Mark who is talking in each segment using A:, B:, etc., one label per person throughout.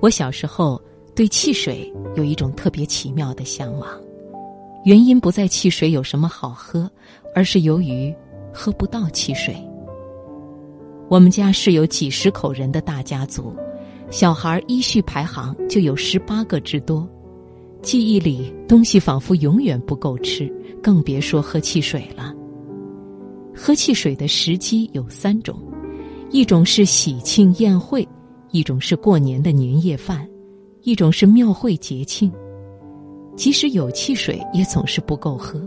A: 我小时候对汽水有一种特别奇妙的向往，原因不在汽水有什么好喝，而是由于喝不到汽水。我们家是有几十口人的大家族，小孩依序排行就有十八个之多。记忆里东西仿佛永远不够吃，更别说喝汽水了。喝汽水的时机有三种，一种是喜庆宴会。一种是过年的年夜饭，一种是庙会节庆。即使有汽水，也总是不够喝。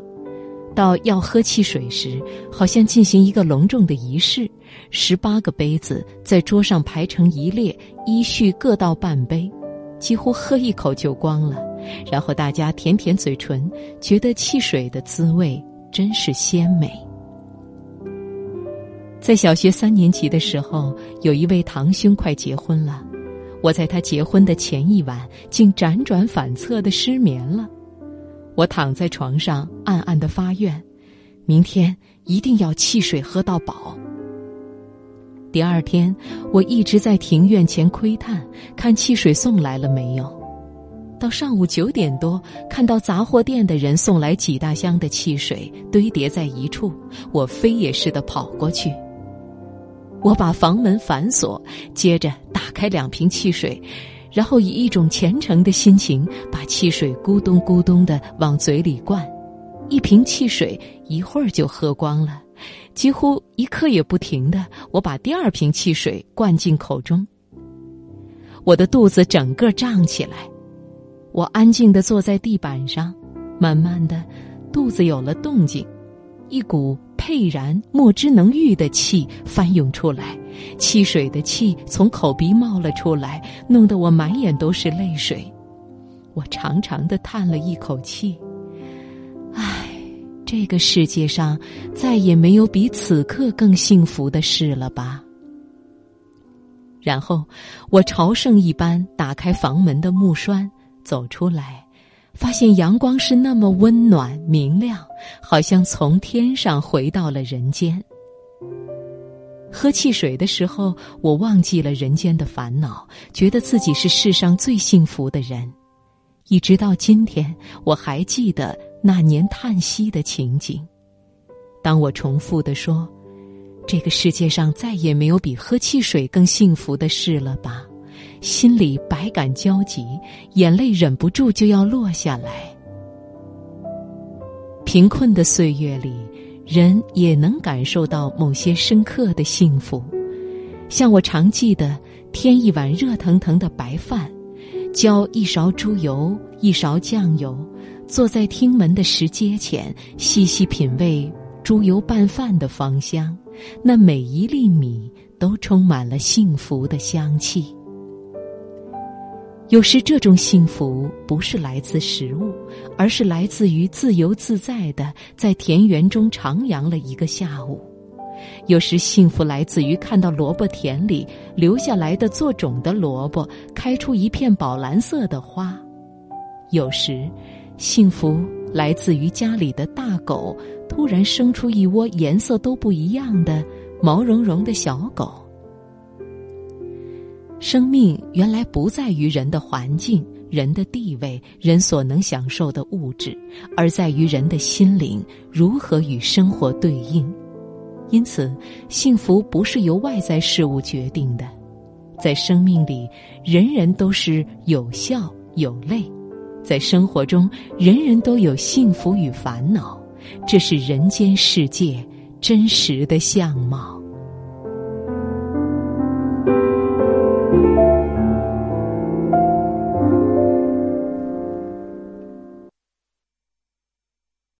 A: 到要喝汽水时，好像进行一个隆重的仪式，十八个杯子在桌上排成一列，依序各倒半杯，几乎喝一口就光了。然后大家舔舔嘴唇，觉得汽水的滋味真是鲜美。在小学三年级的时候，有一位堂兄快结婚了，我在他结婚的前一晚竟辗转反侧的失眠了。我躺在床上暗暗的发愿，明天一定要汽水喝到饱。第二天，我一直在庭院前窥探，看汽水送来了没有。到上午九点多，看到杂货店的人送来几大箱的汽水堆叠在一处，我飞也似的跑过去。我把房门反锁，接着打开两瓶汽水，然后以一种虔诚的心情把汽水咕咚咕咚的往嘴里灌。一瓶汽水一会儿就喝光了，几乎一刻也不停的，我把第二瓶汽水灌进口中。我的肚子整个胀起来，我安静的坐在地板上，慢慢的，肚子有了动静，一股。沛然莫之能御的气翻涌出来，汽水的气从口鼻冒了出来，弄得我满眼都是泪水。我长长的叹了一口气，唉，这个世界上再也没有比此刻更幸福的事了吧。然后，我朝圣一般打开房门的木栓，走出来。发现阳光是那么温暖明亮，好像从天上回到了人间。喝汽水的时候，我忘记了人间的烦恼，觉得自己是世上最幸福的人。一直到今天，我还记得那年叹息的情景。当我重复的说：“这个世界上再也没有比喝汽水更幸福的事了吧。”心里百感交集，眼泪忍不住就要落下来。贫困的岁月里，人也能感受到某些深刻的幸福，像我常记得添一碗热腾腾的白饭，浇一勺猪油，一勺酱油，坐在厅门的石阶前，细细品味猪油拌饭的芳香，那每一粒米都充满了幸福的香气。有时，这种幸福不是来自食物，而是来自于自由自在的在田园中徜徉了一个下午；有时，幸福来自于看到萝卜田里留下来的做种的萝卜开出一片宝蓝色的花；有时，幸福来自于家里的大狗突然生出一窝颜色都不一样的毛茸茸的小狗。生命原来不在于人的环境、人的地位、人所能享受的物质，而在于人的心灵如何与生活对应。因此，幸福不是由外在事物决定的。在生命里，人人都是有笑有泪；在生活中，人人都有幸福与烦恼。这是人间世界真实的相貌。